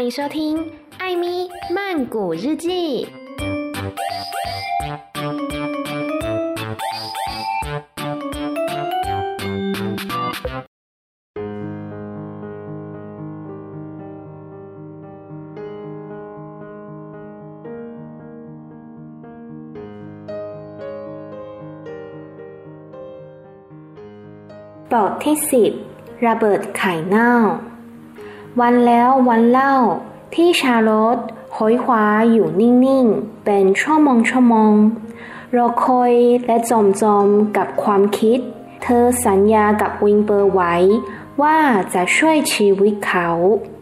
欢迎收听《艾咪曼谷日记》。บทที่สิบระเบิดไข่เน่า วันแล้ววันเล่า ที่ชาลอตหอยขวาอยู่นิ่งๆ เป็นชั่วโมงชั่วโมงรอคอยและจมจมกับความคิด เธอสัญญากับวิงเปอร์ไว้ ว่าจะช่วยชีวิตเขา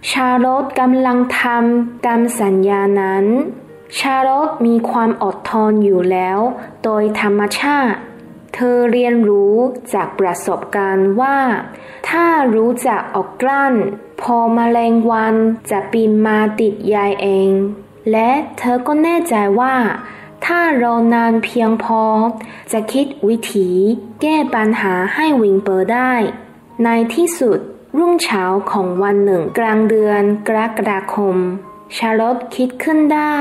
ชาลอตกำลังทำตามสัญญานั้น ชาลอตมีความอดทนอยู่แล้ว โดยธรรมชาติ เธอเรียนรู้จากประสบการณ์ว่า ถ้ารู้จักออกกลั้น พอมแมลงวันจะปีนมาติดยายเอง และเธอก็แน่ใจว่า ถ้ารอนานเพียงพอ จะคิดวิธีแก้ปัญหาให้วิงเปอร์ได้ ในที่สุดรุ่งเช้าของวันหนึ่งกลางเดือนกรกฎาคม ชาร์ลอตคิดขึ้นได้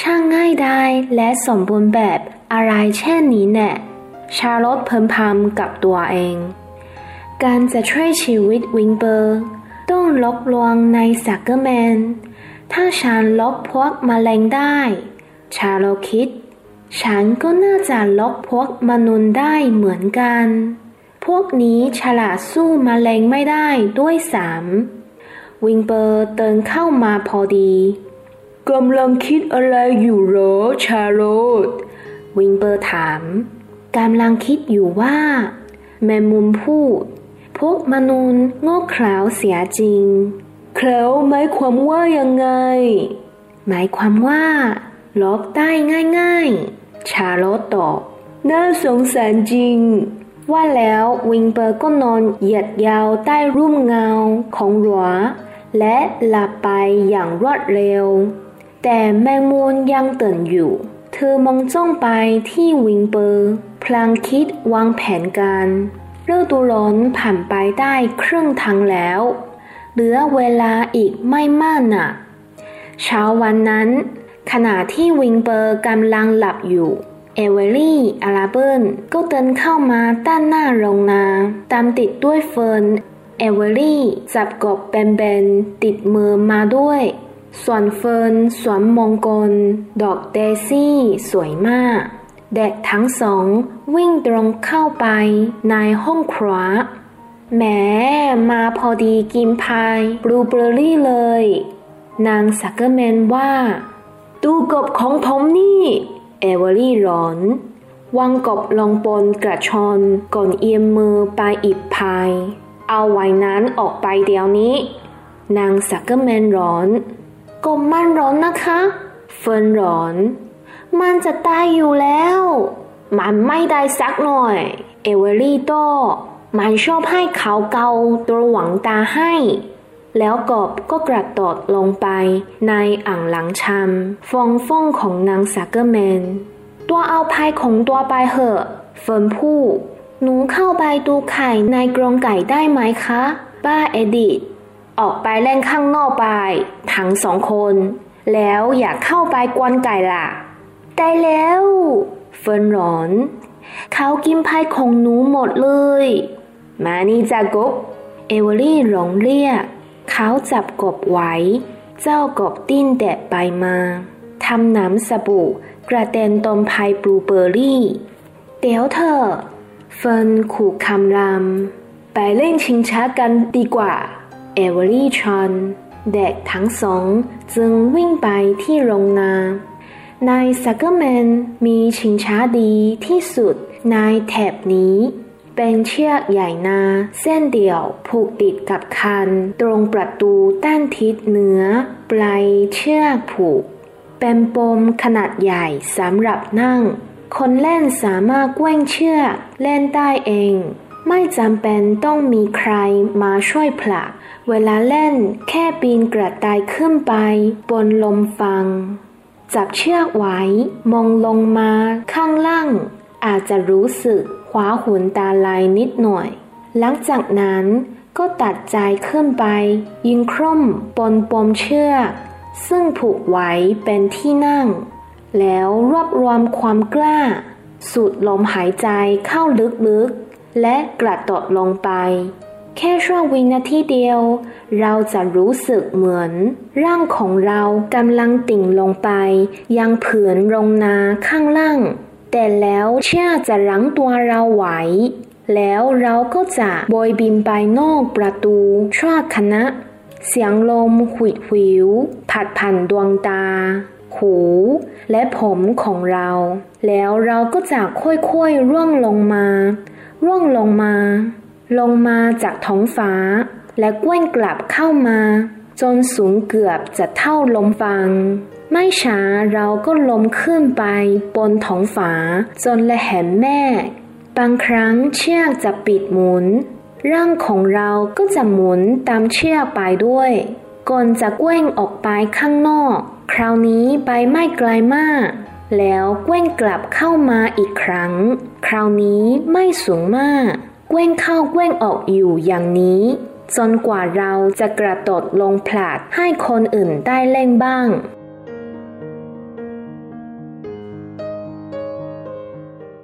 ช่างง่ายได้และสมบูรณ์แบบอะไรเช่นนี้แน่ชาลอตเพิ่มพำกับตัวเอง การจะช่วยชีวิตวิงเบอร์ ต้องลบลวงในสักเกอร์แมน ถ้าฉันลบพวกมแมลงได้ ชาลอคิด ฉันก็น่าจะลบพวกมนุษย์ได้เหมือนกัน พวกนี้ฉลาดสู้มแมลงไม่ได้ด้วยสามวิงเบอร์เดินเข้ามาพอดีกำลังคิดอะไรอยู่หรอชาโรตวิงเบอร์ถามกำลังคิดอยู่ว่า แมมุมพูด พวกมนุษย์โง่เขลาเสียจริงเขลาหมายความว่ายังไง หมายความว่าลบได้ง่ายๆ ชาโลตอบน่าสงสารจริง ว่าแล้ววิงเปอร์ก็นอนเหยียดยาวใต้ร่มเงาของหลัวและหลับไปอย่างรวดเร็ว แต่แมงมุมยังตื่นอยู่ เธอมองจ้องไปที่วิงเปอร์ พลางคิดวางแผนการ ฤดูร้อนผ่านไปได้ครึ่งทางแล้ว เหลือเวลาอีกไม่มากน่ะ เช้าวันนั้น ขณะที่วิงเปอร์กำลังหลับอยู่ เอเวอรี่อาราเบิลก็เดินเข้ามาด้านหน้าโรงนา ตามติดด้วยเฟิร์น เอเวอรี่จับกบแบนๆติดมือมาด้วย ส่วนเฟิร์นสวมมงกุฎดอกเดซี่สวยมาก เด็กทั้งสองวิ่งตรงเข้าไปในห้องครัวแหมมาพอดีกินพายบลูเบอร์รี่เลย นางสักเกอร์แมนว่า ดูกบของผมนี่ เอเวอรี่ร้องวางกบลงบนกระชอนก่อนเอื้อมมือไปหยิบพาย เอาไอ้นั่นออกไปเดี๋ยวนี้ นางสักเกอร์แมนร้องกบมันร้อนนะคะ เฟิร์นร้อง มันจะตายอยู่แล้ว มันไม่ได้สักหน่อย เอเวอรี่โต้มันชอบให้เขาเกาตัวหว่างตาให้ แล้วกบก็กระโดดลงไปในอ่างล้างชามฟองฟ่องของนางสักเกอร์แมน ตัวเอาพายของตัวไปเหอะเฟิร์นพูดหนูเข้าไปดูไข่ในกรงไก่ได้ไหมคะป้าเอดิทออกไปเล่นข้างนอกไป ทั้งสองคน แล้วอย่าเข้าไปกวนไก่ล่ะ ได้แล้วเฟิร์นร้อง เขากินพายของหนูหมดเลมานี่จ้ากบ เอเวอรี่ร้องเรียก เขาจับกบไว้ เจ้ากบดิ้นแด่วไปมาทำน้ำสบู่กระเด็นโดนพายบลูเบอร์รี่ เดี๋ยวเถอะเฟิร์นขู่คำรามไปเล่นชิงช้ากันดีกว่า เอเวอรี่ชวน เด็กทั้งสองจึงวิ่งไปที่โรงนา นายซักเกอร์แมนมีชิงช้าดีที่สุดในแถบนี้ เป็นเชือกใหญ่นาเส้นเดียวผูกติดกับคัน ตรงประตูด้านทิศเหนือ ปลายเชือกผูก เป็นปมขนาดใหญ่สำหรับนั่ง คนเล่นสามารถแกว้งเชือกเล่นได้เอง ไม่จำเป็นต้องมีใครมาช่วยผลัก เวลาเล่นแค่ปีนกระต่ายขึ้นไป บนลมฟัง จับเชือกไว้ มองลงมาข้างล่าง อาจจะรู้สึกขวาหุนตาลายนิดหน่อย หลังจากนั้นก็ตัดใจขึ้นไป ยิงคร่อมปนปมเชือกซึ่งผูกไว้เป็นที่นั่ง แล้วรวบรวมความกล้า สูดลมหายใจเข้าลึกๆ และกระโดดลงไป แค่ช่วงวินาทีเดียว เราจะรู้สึกเหมือน ร่างของเรากำลังติ่งลงไป ยังผืนรงนาข้างล่าง แต่แล้วเชื่อจะรั้งตัวเราไหวแล้วเราก็จะโบยบินไปนอกประตูชั่วคณะ เสียงลมหุดหิว ผัดผ่านดวงตา หู และผมของเรา แล้วเราก็จะค่อยๆร่วงลงมา ร่วงลงมา ลงมาจากท้องฟ้า และกว้นกลับเข้ามา จนสูงเกือบจะเท่าลมฟัง ไม่ช้าเราก็ลมขึ้นไปบนท้องฟ้า จนละเห็นแม่ บางครั้งเชือกจะปิดหมุน ร่างของเราก็จะหมุนตามเชือกไปด้วยก่อนจะเก้งออกไปข้างนอก คราวนี้ไปไม่ไกลมาก แล้วเก้งกลับเข้ามาอีกครั้ง คราวนี้ไม่สูงมาก เก้งเข้าเก้งออกอยู่อย่างนี้ จนกว่าเราจะกระโดดลงผลัดให้คนอื่นได้เล่นบ้าง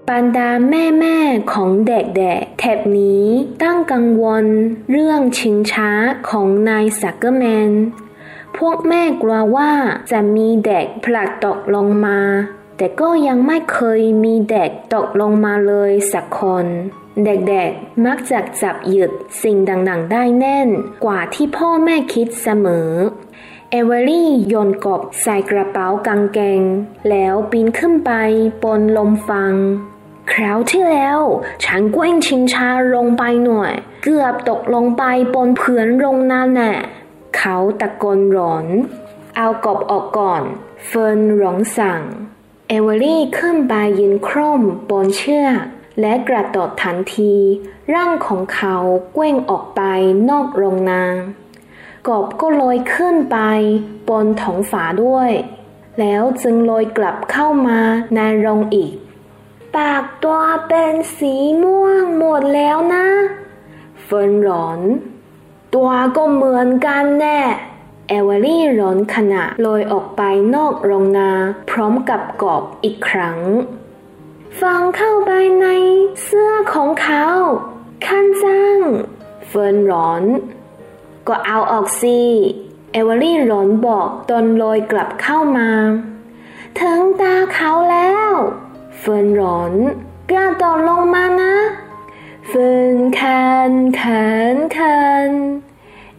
บรรดาแม่แม่ของเด็กๆแถบนี้ตั้งกังวลเรื่องชิงช้าของนายสักเกอร์แมน พวกแม่กลัวว่าจะมีเด็กผลัดตกลงมา แต่ก็ยังไม่เคยมีเด็กตกลงมาเลยสักคน เด็กๆ มักจะจับหยุดสิ่งดังๆ ได้แน่นกว่าที่พ่อแม่คิดเสมอ เอเวอรี่โยนกบใส่กระเป๋ากางเกง แล้วปีนขึ้นไปบนลมฟัง คราวที่แล้ว ฉันกว้งชิงชาลงไปหน่อย เกือบตกลงไปบนเพื่อนลงนั่นแน่เขาตะโกนร้อน เอากบออกก่อน เฟิร์นร้องสั่ง เอเวอรี่ขึ้นไปยืนคร่อมบนเชือกและกระโดดทันที ร่างของเขาเกว้งออกไปนอกโรงนางกบก็ลอยขึ้นไป บนท้องฝาด้วย แล้วจึงลอยกลับเข้ามาในโรงอีก ปากตัวเป็นสีม่วงหมดแล้วนะ เฟิร์นร้อง ตัวก็เหมือนกันแหละ เอเวอรี่ร้องขณะลอยออกไปนอกโรงนา พร้อมกับกบอีกครั้ง ฝังเข้าไปในเสื้อของเขาคันจังเฟิร์นร้อง ก็เอาออกสิเอเวอรี่ร้องบอกตอนลอยกลับเข้ามา ถึงตาเขาแล้ว เฟิร์นร้องกระโดดลงมานะ เฟิร์นคันคันคัน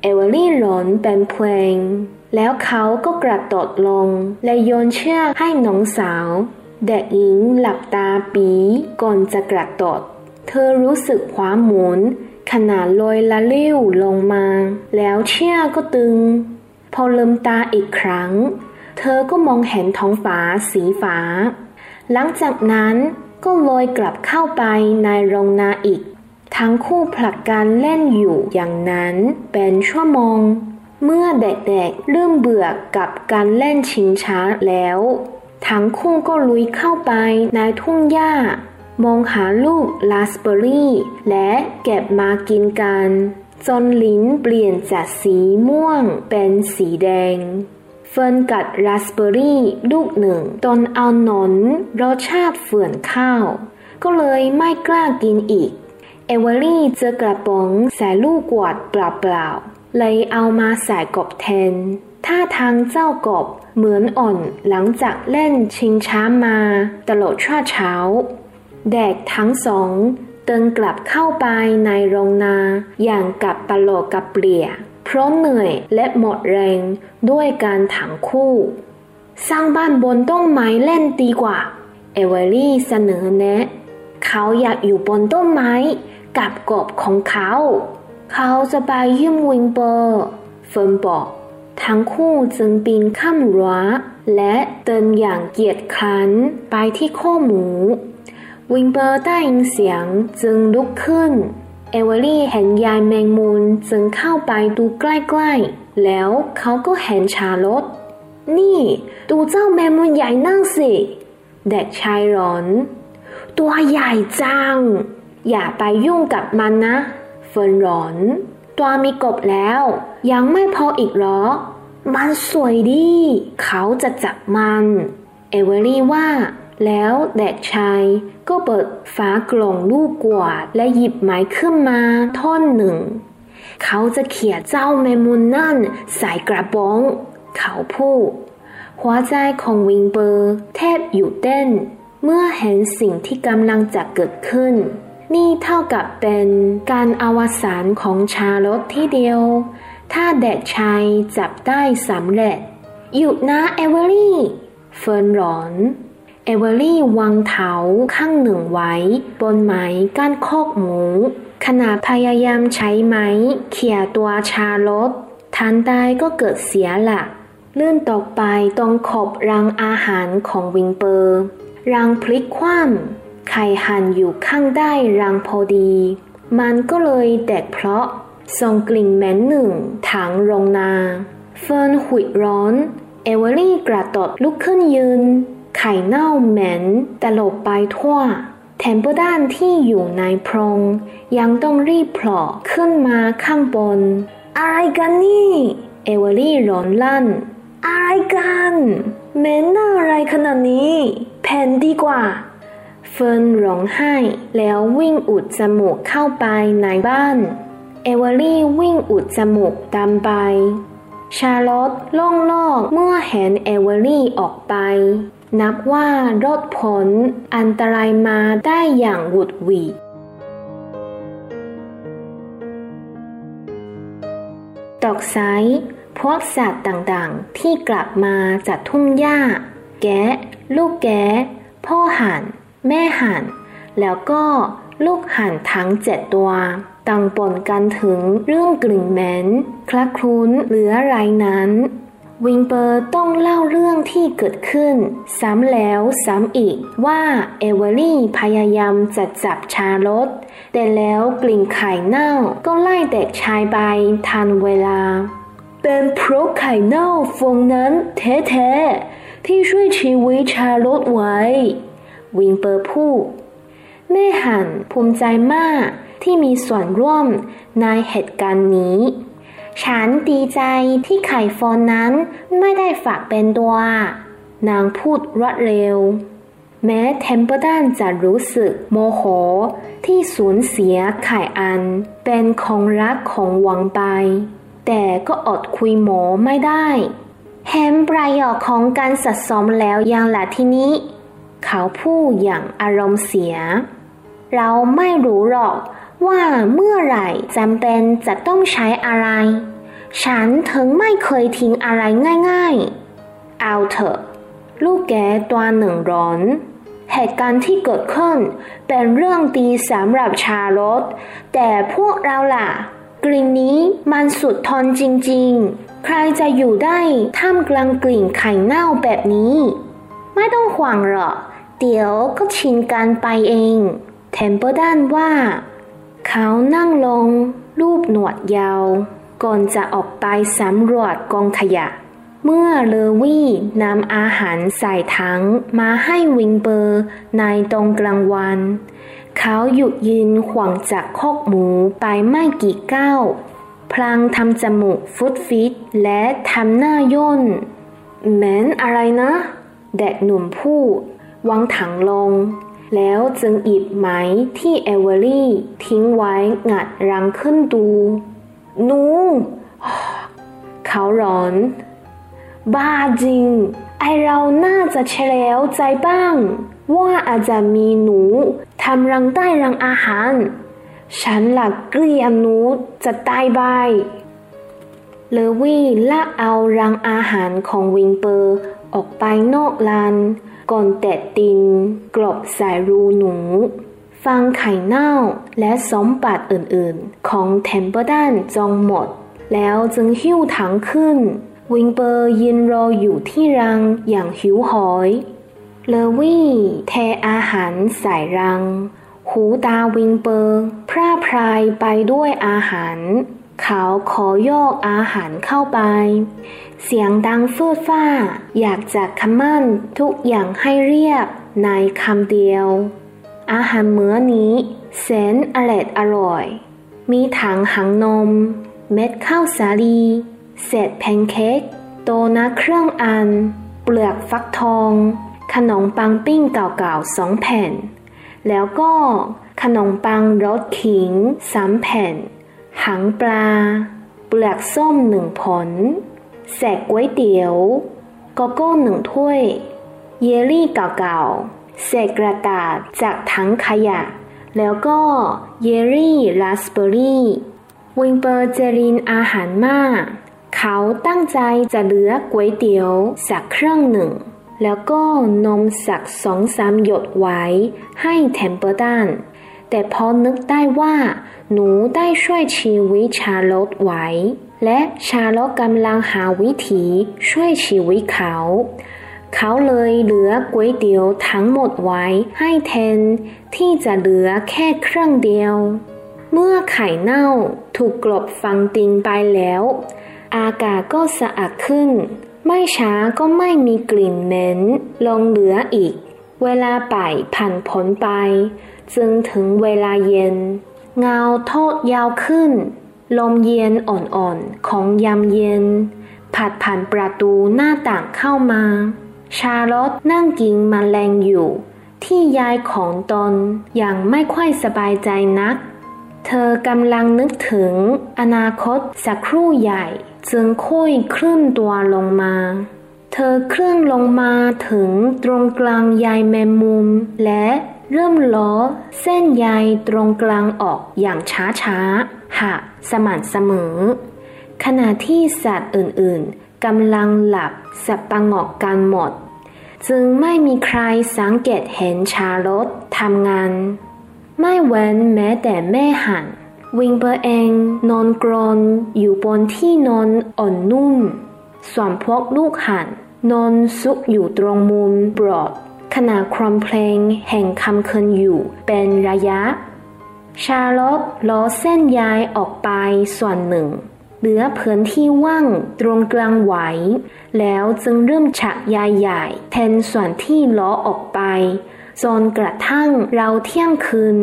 เอเวอรี่ร้องเป็นเพลง แล้วเขาก็กระโดดลง และโยนเชือกให้น้องสาว เด็กหญิงหลับตาปี๋ก่อนจะกระโดด เธอรู้สึกขวัญหนี ขณะลอยละลิ่วลงมา แล้วเชือกก็ตึง พอลืมตาอีกครั้ง เธอก็มองเห็นท้องฟ้าสีฟ้า หลังจากนั้นก็ลอยกลับเข้าไปในโรงนาอีก ทั้งคู่ผลักกันเล่นอยู่อย่างนั้นเป็นชั่วโมง เมื่อเด็กๆเริ่มเบื่อกับการเล่นชิงช้าแล้ว ทั้งคู่ก็ลุยเข้าไปในทุ่งหญ้ามองหาลูกลาสเบอรี่และเก็บมากินกัน จนลิ้นเปลี่ยนจากสีม่วงเป็นสีแดง เฟิร์นกัดราสเบอร์รี่ลูกหนึ่งโดนเอาหนอนรสชาติเฝื่อนเข้า ก็เลยไม่กล้ากินอีก เอเวอรี่เจอกระป๋องใส่ลูกกวาดเปล่าๆเลยเอามาใส่กบแทน ท่าทางเจ้ากบเหมือนอ่อนล้าหลังจากเล่นชิงช้ามาตลอดช่วงเช้า เด็กทั้งสองเดินกลับเข้าไปในโรงนาอย่างกับปลโลกับเปลี่ยเพราะเหนื่อยและหมดแรงด้วยกันทั้งคู่ สร้างบ้านบนต้นไม้เล่นดีกว่า เอเวอรี่เสนอแนะ เขาอยากอยู่บนต้นไม้ กับกบของเขา เขาจะไปเยี่ยมวิลเบอร์เฟิร์นบอก ทั้งคู่จึงปีนข้ามรั้วและเดินอย่างเกียจคร้านไปที่คอกหมู วิลเบอร์ได้ยินเสียงจึงลุกขึ้น เอเวอรี่เห็นยายแมงมุมจึงเข้าไปดูใกล้ๆ แล้วเขาก็เห็นชาร์ลอต นี่ ดูเจ้าแมงมุมใหญ่นั่งสิ เด็กชายร้อง ตัวใหญ่จัง อย่าไปยุ่งกับมันนะ เฟิร์นร้อง ตัวมีกบแล้ว ยังไม่พออีกหรอ มันสวยดี เขาจะจับมัน เอเวอรี่ว่า แล้วเด็กชายก็เปิดฝากล่องลูกกวาดและหยิบไม้ขึ้นมาท่อนหนึ่ง เขาจะเขี่ยเจ้าแมมุนนั่นใส่กระป๋อง เขาพูดหัวใจของวิงเบอร์แทบอยู่เต้น เมื่อเห็นสิ่งที่กำลังจะเกิดขึ้น นี่เท่ากับเป็นการอวสานของชาร์ลอตทีเดียว ถ้าเด็กชายจับได้สำเร็จ หยุดนะเอเวอรี่ เฟิร์นร้อง เอเวอรี่วางเท้าข้างหนึ่งไว้ บนไม้กั้นคอกหมู ขณะพยายามใช้ไม้เขี่ยตัวชาร์ลอตทันใดก็เกิดเสียหลักลื่นตกไปตรงขอบรางอาหารของวิลเบอร์ รางพลิกคว่ำ ไข่ห่านอยู่ข้างใต้รางพอดี มันก็เลยแตกโพละส่งกลิ่นเหม็นหึ่งทั้งโรงนา เฟิร์นหวีดร้อง เอเวอรี่กระโดดลุกขึ้นยืน ไข่เน่าเหม็นตลบไปทั่วแถมเปอร์ด้านที่อยู่ในโพรง ยังต้องรีบโผล่ขึ้นมาข้างบน อะไรกันนี่ เอเวอรี่ร้องลั่น อะไรกันเหม็นเน่าอะไรขนาดนี้ เผ่นดีกว่า เฟิร์นร้องไห้ แล้ววิ่งอุดจมูกเข้าไปในบ้าน เอเวอรี่วิ่งอุดจมูกตามไป ชาร์ลอตโล่งอกเมื่อเห็นเอเวอรี่ออกไป นับว่ารอดพ้นอันตรายมาได้อย่างหวุดหวิดตอกไซพวกสัตว์ต่างๆ ที่กลับมาจากทุ่งหญ้า แกะ ลูกแกะ พ่อห่าน แม่ห่านแล้วก็ลูกห่านทั้งเจ็ดตัวต่างปนกันถึงเรื่องกลิ่นเหม็นคลักคลุ้นเหลือไรนั้น วิงเปอร์ต้องเล่าเรื่องที่เกิดขึ้น ซ้ำแล้วซ้ำอีกว่าเอเวอรี่พยายามจะจับชาลดแต่แล้วกลิ่นไข่เน่าก็ไล่เด็กชายไปทันเวลา เป็นเพราะไข่เน่าฟงนั้นแท้ๆที่ช่วยชีวิตชาลดไว้ วิงเปอร์พูดแม่หันภูมิใจมากที่มีส่วนร่วมในเหตุการณ์นี้ ฉันดีใจที่ไข่ฟอนนั้นไม่ได้ฝากเป็นตัว นางพูดรวดเร็ว แม้เทมเปอร์ดันจะรู้สึกโมโหที่สูญเสียไข่อันเป็นของรักของหวังไป แต่ก็อดคุยหมอไม่ได้แฮมประโยชน์ของการสะสมแล้วยังละที่นี้ เขาพูดอย่างอารมณ์เสีย เราไม่รู้หรอกว่าเมื่อไหร่จำเป็นจะต้องใช้อะไร ฉันถึงไม่เคยทิ้งอะไรง่ายๆ เอาเถอะ ลูกแกตัวหนึ่งร้อน เหตุการณ์ที่เกิดขึ้นเป็นเรื่องดีสำหรับชาลดแต่พวกเราล่ะ กลิ่นนี้มันสุดทนจริงๆ ใครจะอยู่ได้ท่ามกลางกลิ่นไข่เน่าแบบนี้ ไม่ต้องห่วงหรอก เดี๋ยวก็ชินกันไปเองเทมเปอร์ดันว่า เขานั่งลง รูปหนวดยาว ก่อนจะออกไปสำรวจกองขยะ เมื่อเลวี่นำอาหารใส่ถังมาให้วิงเบอร์ในตรงกลางวัน เขาหยุดยืนขวางจากคอกหมูไปไม่กี่ก้าวพลางทำจมูกฟุตฟิตและทำหน้าย่นแม้นอะไรนะแดกหนุ่มพูด วางถังลง แล้วจึงอิบไม้ที่เอเวอรี่ ทิ้งไว้งัดรังขึ้นดู นูเขาร้อน บ้าจริง ไอเราน่าจะเฉลียวใจบ้าง ว่าอาจจะมีหนูทำรังใต้รังอาหาร ฉันหลักเกลียมหนูจะตายบายเลวี่ลากเอารังอาหารของวิงเปอร์ออกไปนอกลาน ก่อนเตะดิน กลบใส่รูหนู ฝังไข่เน่าและสมบัติอื่นๆ ของเทมเปอร์ดันจองหมด แล้วจึงหิ้วถังขึ้น วิลเบอร์ยืนรออยู่ที่รางอย่างหิวโหยเลอร์วี่เทอาหารใส่ราง หูตาวิลเบอร์พร่าพรายไปด้วยอาหาร เขาขอยกอาหารเข้าไป เสียงดังเฟื่อฟ้า อยากจะคำมั่นทุกอย่างให้เรียบในคำเดียว อาหารมื้อนี้แสนอร่อยอร่อย มีถังหังนม เม็ดข้าวสาลีเศษแพนเค้กโตนัเครื่องอัน เปลือกฟักทอง ขนมปังปิ้งเก่าๆสองแผ่น แล้วก็ขนมปังรสขิงสามแผ่น หางปลา เปลือกส้มหนึ่งผล แสกก๋วยเตี๋ยวโกโก้หนึ่งถ้วย เยลลี่เก่าๆเศษกระดาษจากถังขยะ แล้วก็เยลลี่ราสเบอร์รี่วิลเบอร์เจริญอาหารมาก เขาตั้งใจจะเหลือก๋วยเตี๋ยวสักเครื่องหนึ่ง แล้วก็นมสักสองสามหยดไว้ให้เทมเปอร์ดัน แต่พอนึกได้ว่า หนูได้ช่วยชีวิตชาลอตไว้ และชาลอตกำลังหาวิธีช่วยชีวิตเขา เขาเลยเหลือก๋วยเตี๋ยวทั้งหมดไว้ให้แทน ที่จะเหลือแค่เครื่องเดียว เมื่อไข่เน่าถูกกลบฟังติงไปแล้ว อากาศก็สะอาดขึ้น ไม่ช้าก็ไม่มีกลิ่นเหม็นลงเหลืออีก เวลาป่ายผ่านผลไป จึงถึงเวลาเย็น เงาโทษยาวขึ้น ลมเย็นอ่อนๆของยามเย็นผัดผ่านประตูหน้าต่างเข้ามา ชาลอตนั่งกินมแมลงอยู่ ที่ยายของตนอย่างไม่ค่อยสบายใจนัก เธอกำลังนึกถึงอนาคตสักครู่ใหญ่ จึงค่อยเคลื่อนตัวลงมา เธอเคลื่อนลงมาถึงตรงกลางใยแมงมุมและ เริ่มล้อเส้นใยตรงกลางออกอย่างช้าๆหักสม่ำเสมอ ขณะที่สัตว์อื่นๆกำลังหลับสับประงอกกันหมด จึงไม่มีใครสังเกตเห็นชาลอตทำงาน ไม่เว้นแม้แต่แม่หันวิงเบอร์เองนอนกรนอยู่บนที่นอนอ่อนนุ่ม ส่วนพวกลูกหันนอนซุกอยู่ตรงมุมบรอด ณะครอมเพลงแห่งคำคืนอยู่เป็นระยะ ชาร์ลอตล้อเส้นยายออกไปส่วนหนึ่ง เหลือเพื้นที่ว่างตรงกลางไหวแล้วจึงเริ่มชักใยใหม่แทนส่วนที่รื้อออกไปจนกระทั่งราวเที่ยงคืน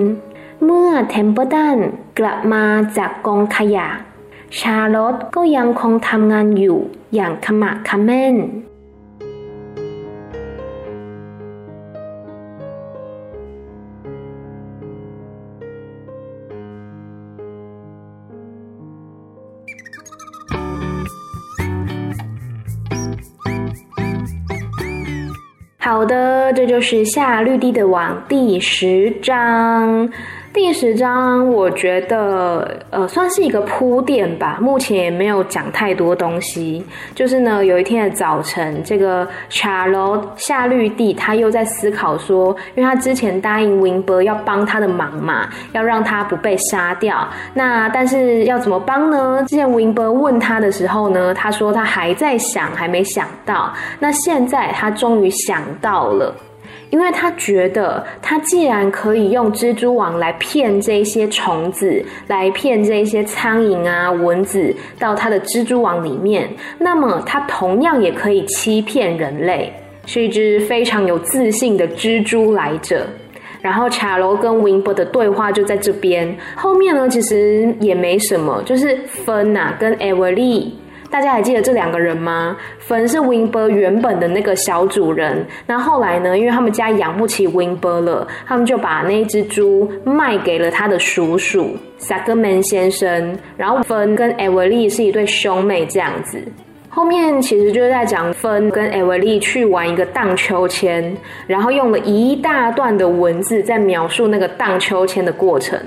เมื่อเทมเปิลตันกลับมาจากกองขยะ ชาร์ลอตก็ยังคงทำงานอยู่อย่างขะมักเขม้น 好的，这就是夏绿蒂的网第十章。第十章我觉得呃算是一个铺垫吧，目前也没有讲太多东西。就是呢，有一天的早晨，这个查洛夏绿蒂他又在思考说，因为他之前答应 win 要帮他的忙嘛，要让他不被杀掉。那但是要怎么帮呢？之前 Winber 问他的时候呢，他说他还在想，还没想到。那现在他终于想到了。因为他觉得，他既然可以用蜘蛛网来骗这些虫子，来骗这些苍蝇啊、蚊子到他的蜘蛛网里面，那么他同样也可以欺骗人类，是一只非常有自信的蜘蛛来着。然后卡罗跟 winber 的对话就在这边，后面呢其实也没什么，就是芬呐跟 Everly。大家还记得这两个人吗？芬是 Winber 原本的那个小主人，那后来呢，因为他们家养不起 Winber 了，他们就把那只猪卖给了他的叔叔 s a g m a n 先生。然后芬跟 Everly 是一对兄妹这样子。后面其实就是在讲芬跟 Everly 去玩一个荡秋千，然后用了一大段的文字在描述那个荡秋千的过程。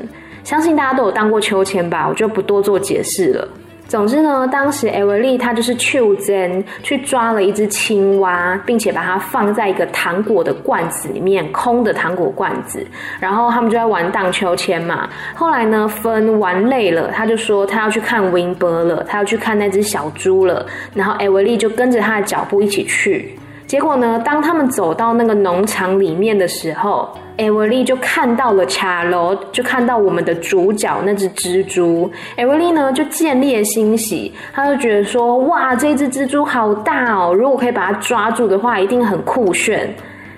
相信大家都有荡过秋千吧，我就不多做解释了。总之呢，当时艾维利他就是去真去抓了一只青蛙，并且把它放在一个糖果的罐子里面，空的糖果罐子。然后他们就在玩荡秋千嘛。后来呢，芬玩累了，他就说他要去看 Winber 了，他要去看那只小猪了。然后艾维利就跟着他的脚步一起去。结果呢，当他们走到那个农场里面的时候，艾维利就看到了卡罗，就看到我们的主角那只蜘蛛。艾维利呢就建立了欣喜，他就觉得说：哇，这只蜘蛛好大哦！如果可以把它抓住的话，一定很酷炫。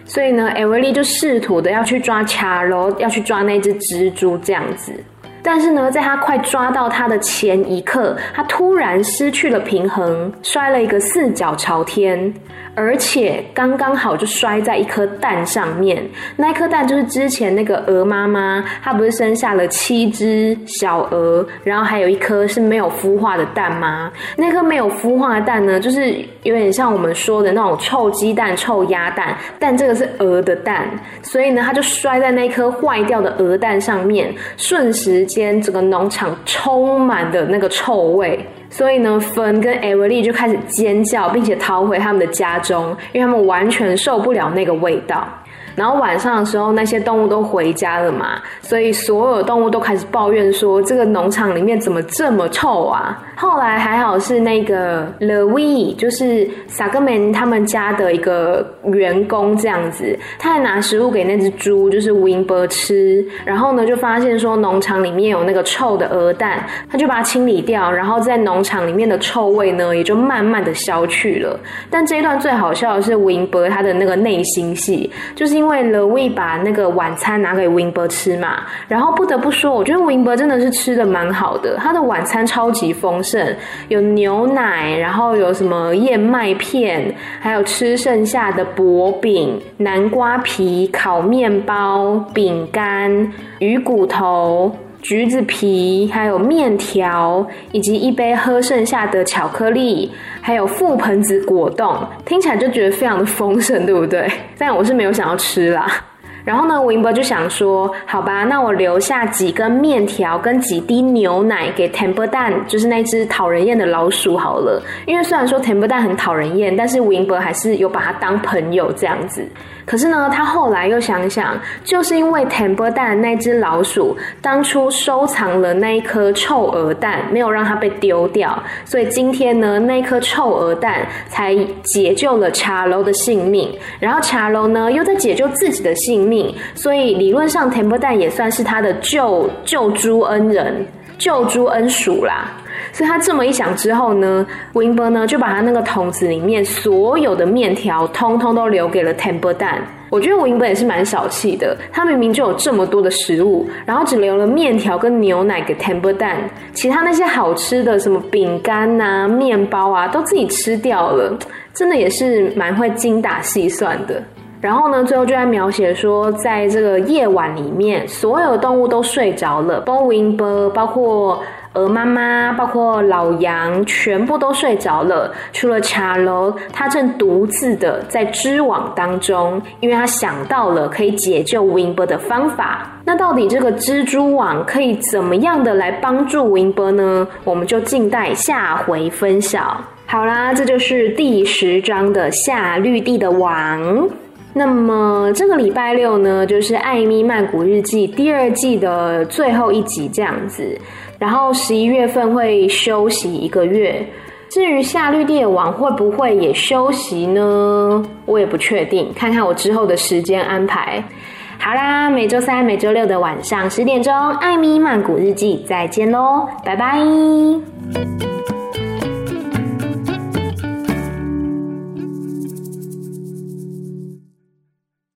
所以呢，艾维利就试图的要去抓卡罗，要去抓那只蜘蛛这样子。但是呢，在他快抓到他的前一刻，他突然失去了平衡，摔了一个四脚朝天，而且刚刚好就摔在一颗蛋上面。那一颗蛋就是之前那个鹅妈妈，她不是生下了七只小鹅，然后还有一颗是没有孵化的蛋吗？那颗没有孵化的蛋呢，就是有点像我们说的那种臭鸡蛋、臭鸭蛋，但这个是鹅的蛋，所以呢，它就摔在那颗坏掉的鹅蛋上面，瞬时。间整个农场充满的那个臭味，所以呢，芬跟艾薇丽就开始尖叫，并且逃回他们的家中，因为他们完全受不了那个味道。然后晚上的时候，那些动物都回家了嘛，所以所有动物都开始抱怨说，这个农场里面怎么这么臭啊？后来还好是那个 Louis，就是萨格门他们家的一个员工这样子，他还拿食物给那只猪，就是 Wimber 吃，然后呢就发现说农场里面有那个臭的鹅蛋，他就把它清理掉，然后在农场里面的臭味呢也就慢慢的消去了。但这一段最好笑的是 Wimber 他的那个内心戏，就是。因为 Louis 把那个晚餐拿给 Winber 吃嘛，然后不得不说，我觉得 Winber 真的是吃的蛮好的，他的晚餐超级丰盛，有牛奶，然后有什么燕麦片，还有吃剩下的薄饼、南瓜皮、烤面包、饼干、鱼骨头。橘子皮，还有面条，以及一杯喝剩下的巧克力，还有覆盆子果冻，听起来就觉得非常的丰盛，对不对？但我是没有想要吃啦。然后呢，文博就想说，好吧，那我留下几根面条跟几滴牛奶给 Temper 蛋，就是那只讨人厌的老鼠好了。因为虽然说 Temper 蛋很讨人厌，但是文博还是有把它当朋友这样子。可是呢，他后来又想想，就是因为 Temper 蛋那只老鼠当初收藏了那一颗臭鹅蛋，没有让它被丢掉，所以今天呢，那颗臭鹅蛋才解救了茶楼的性命。然后茶楼呢，又在解救自己的性命，所以理论上 Temper 蛋也算是他的救救猪恩人、救猪恩鼠啦。所以他这么一想之后呢 win 呢就把他那个桶子里面所有的面条通通都留给了 Temper 蛋。我觉得 Wimber 也是蛮小气的，他明明就有这么多的食物，然后只留了面条跟牛奶给 Temper 蛋，其他那些好吃的什么饼干呐、面包啊，都自己吃掉了，真的也是蛮会精打细算的。然后呢，最后就在描写说，在这个夜晚里面，所有动物都睡着了，包 Wimber，包括。鹅妈妈，包括老杨，全部都睡着了，除了茶楼，他正独自的在织网当中，因为他想到了可以解救 Wimber 的方法。那到底这个蜘蛛网可以怎么样的来帮助 Wimber 呢？我们就静待下回分晓。好啦，这就是第十章的夏绿地的网。那么这个礼拜六呢，就是《艾米曼谷日记》第二季的最后一集，这样子。然后十一月份会休息一个月，至于夏绿蒂的网会不会也休息呢？我也不确定，看看我之后的时间安排。好啦，每周三、每周六的晚上十点钟，《艾米曼谷日记》再见喽，拜拜。